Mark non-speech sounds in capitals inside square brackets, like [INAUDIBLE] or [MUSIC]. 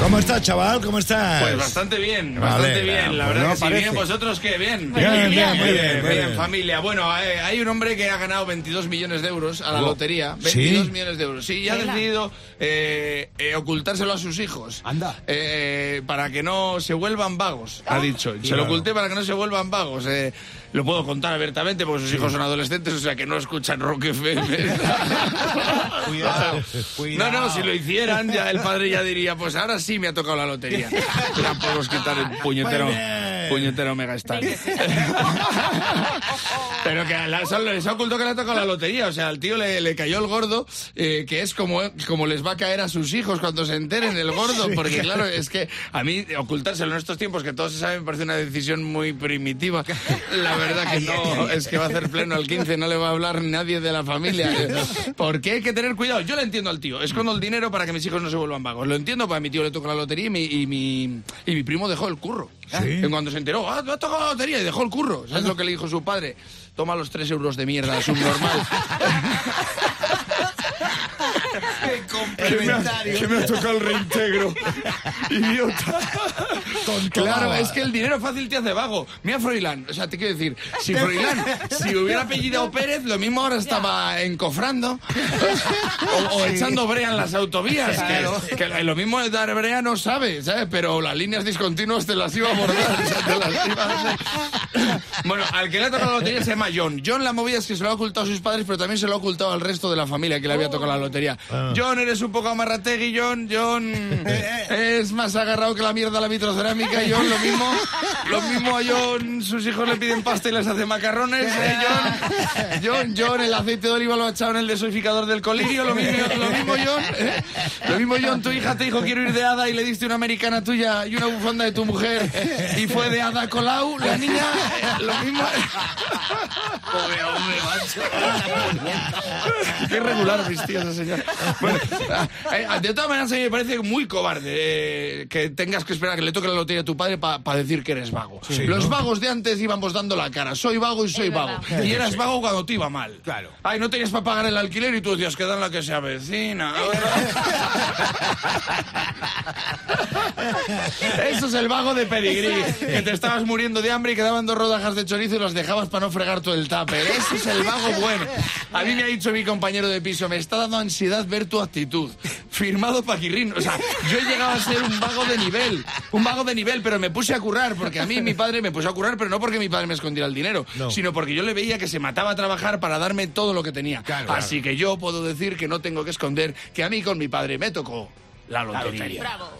¿Cómo estás, chaval? ¿Cómo estás? Pues bastante bien, Vale, bastante bien. La pues verdad no que sí, bien. ¿Vosotros qué? Bien. Bien, bien, muy bien, muy bien. familia. Bueno, eh, hay un hombre que ha ganado 22 millones de euros a la Oh. lotería. ¿Sí? 22 millones de euros. Sí, y ha decidido eh, eh, ocultárselo a sus hijos. Anda. Eh, para que no se vuelvan vagos, Ah. ha dicho. Se Claro. lo oculté para que no se vuelvan vagos. Eh, lo puedo contar abiertamente porque sus hijos son adolescentes, o sea que no escuchan rock FM. [LAUGHS] [LAUGHS] Cuidado, No, no, si lo hicieran, ya el padre ya diría, pues ahora sí me ha tocado la lotería. [LAUGHS] Ya podemos quitar el puñetero, Muy puñetero megastar. [LAUGHS] Pero que a la- solo les ha ocultado que le ha tocado la lotería. O sea, al tío le, le cayó el gordo, eh, que es como, como les va a caer a sus hijos cuando se enteren el gordo. Porque claro, es que a mí ocultárselo en estos tiempos que todos se saben me parece una decisión muy primitiva. La verdad que no, es que va a hacer pleno al 15, no le va a hablar nadie de la familia. Porque hay que tener cuidado. Yo le entiendo al tío. Escondo el dinero para que mis hijos no se vuelvan vagos. Lo entiendo, para mi tío le tocó la lotería y mi, y mi, y mi primo dejó el curro. En cuando se enteró, ah, ha tocado la lotería y dejó el curro. ¿Sabes lo que le dijo su padre? Toma los tres euros de mierda, subnormal. [LAUGHS] Que me, ha, que me ha tocado el reintegro. Idiota. Claro, es que el dinero fácil te hace vago. Mira Froilán, o sea, te quiero decir, si Froilán, si hubiera [LAUGHS] apellidado Pérez, lo mismo ahora estaba encofrando o, o echando brea en las autovías. Que, que lo mismo de dar brea no sabe, ¿sabes? Pero las líneas discontinuas te las iba a abordar. o sea, te las iba a. Bueno, al que le ha tocado la lotería se llama John. John la movida es que se lo ha ocultado a sus padres, pero también se lo ha ocultado al resto de la familia que le había tocado la lotería. John, eres un poco amarrategui, John. John es más agarrado que la mierda a la vitrocerámica. John, lo mismo, lo mismo a John, sus hijos le piden pasta y les hace macarrones. ¿eh, John? John, John, el aceite de oliva lo ha echado en el desosificador del colirio. Lo mismo, lo mismo John. ¿eh? Lo mismo, John, tu hija te dijo quiero ir de hada y le diste una americana tuya y una bufanda de tu mujer y fue de hada Colau. La niña, eh, lo mismo. Pobre hombre, macho. Qué regular vestía esa señora. Bueno, eh, de todas maneras, a mí me parece muy cobarde eh, que tengas que esperar a que le toque la lotería a tu padre para decir que eres vago. Los vagos de antes íbamos dando la cara. Soy vago y soy Es vago. verdad. Y eras vago cuando te iba mal. Claro. Ay, no tenías para pagar el alquiler y tú decías que dan la que se avecina. [LAUGHS] Eso es el vago de pedigrí. Que te estabas muriendo de hambre y quedaban dos rodajas de chorizo y los dejabas para no fregar todo el tupper. Ese es el vago bueno. A mí me ha dicho mi compañero de piso, me está dando ansiedad ver tu actitud. Firmado Paquirrín. O sea, yo he llegado a ser un vago de nivel. Un vago de nivel, pero me puse a currar. Porque a mí mi padre me puso a currar, pero no porque mi padre me escondiera el dinero. No. Sino porque yo le veía que se mataba a trabajar para darme todo lo que tenía. Claro, Así que yo puedo decir que no tengo que esconder que a mí con mi padre me tocó la lotería. Bravo.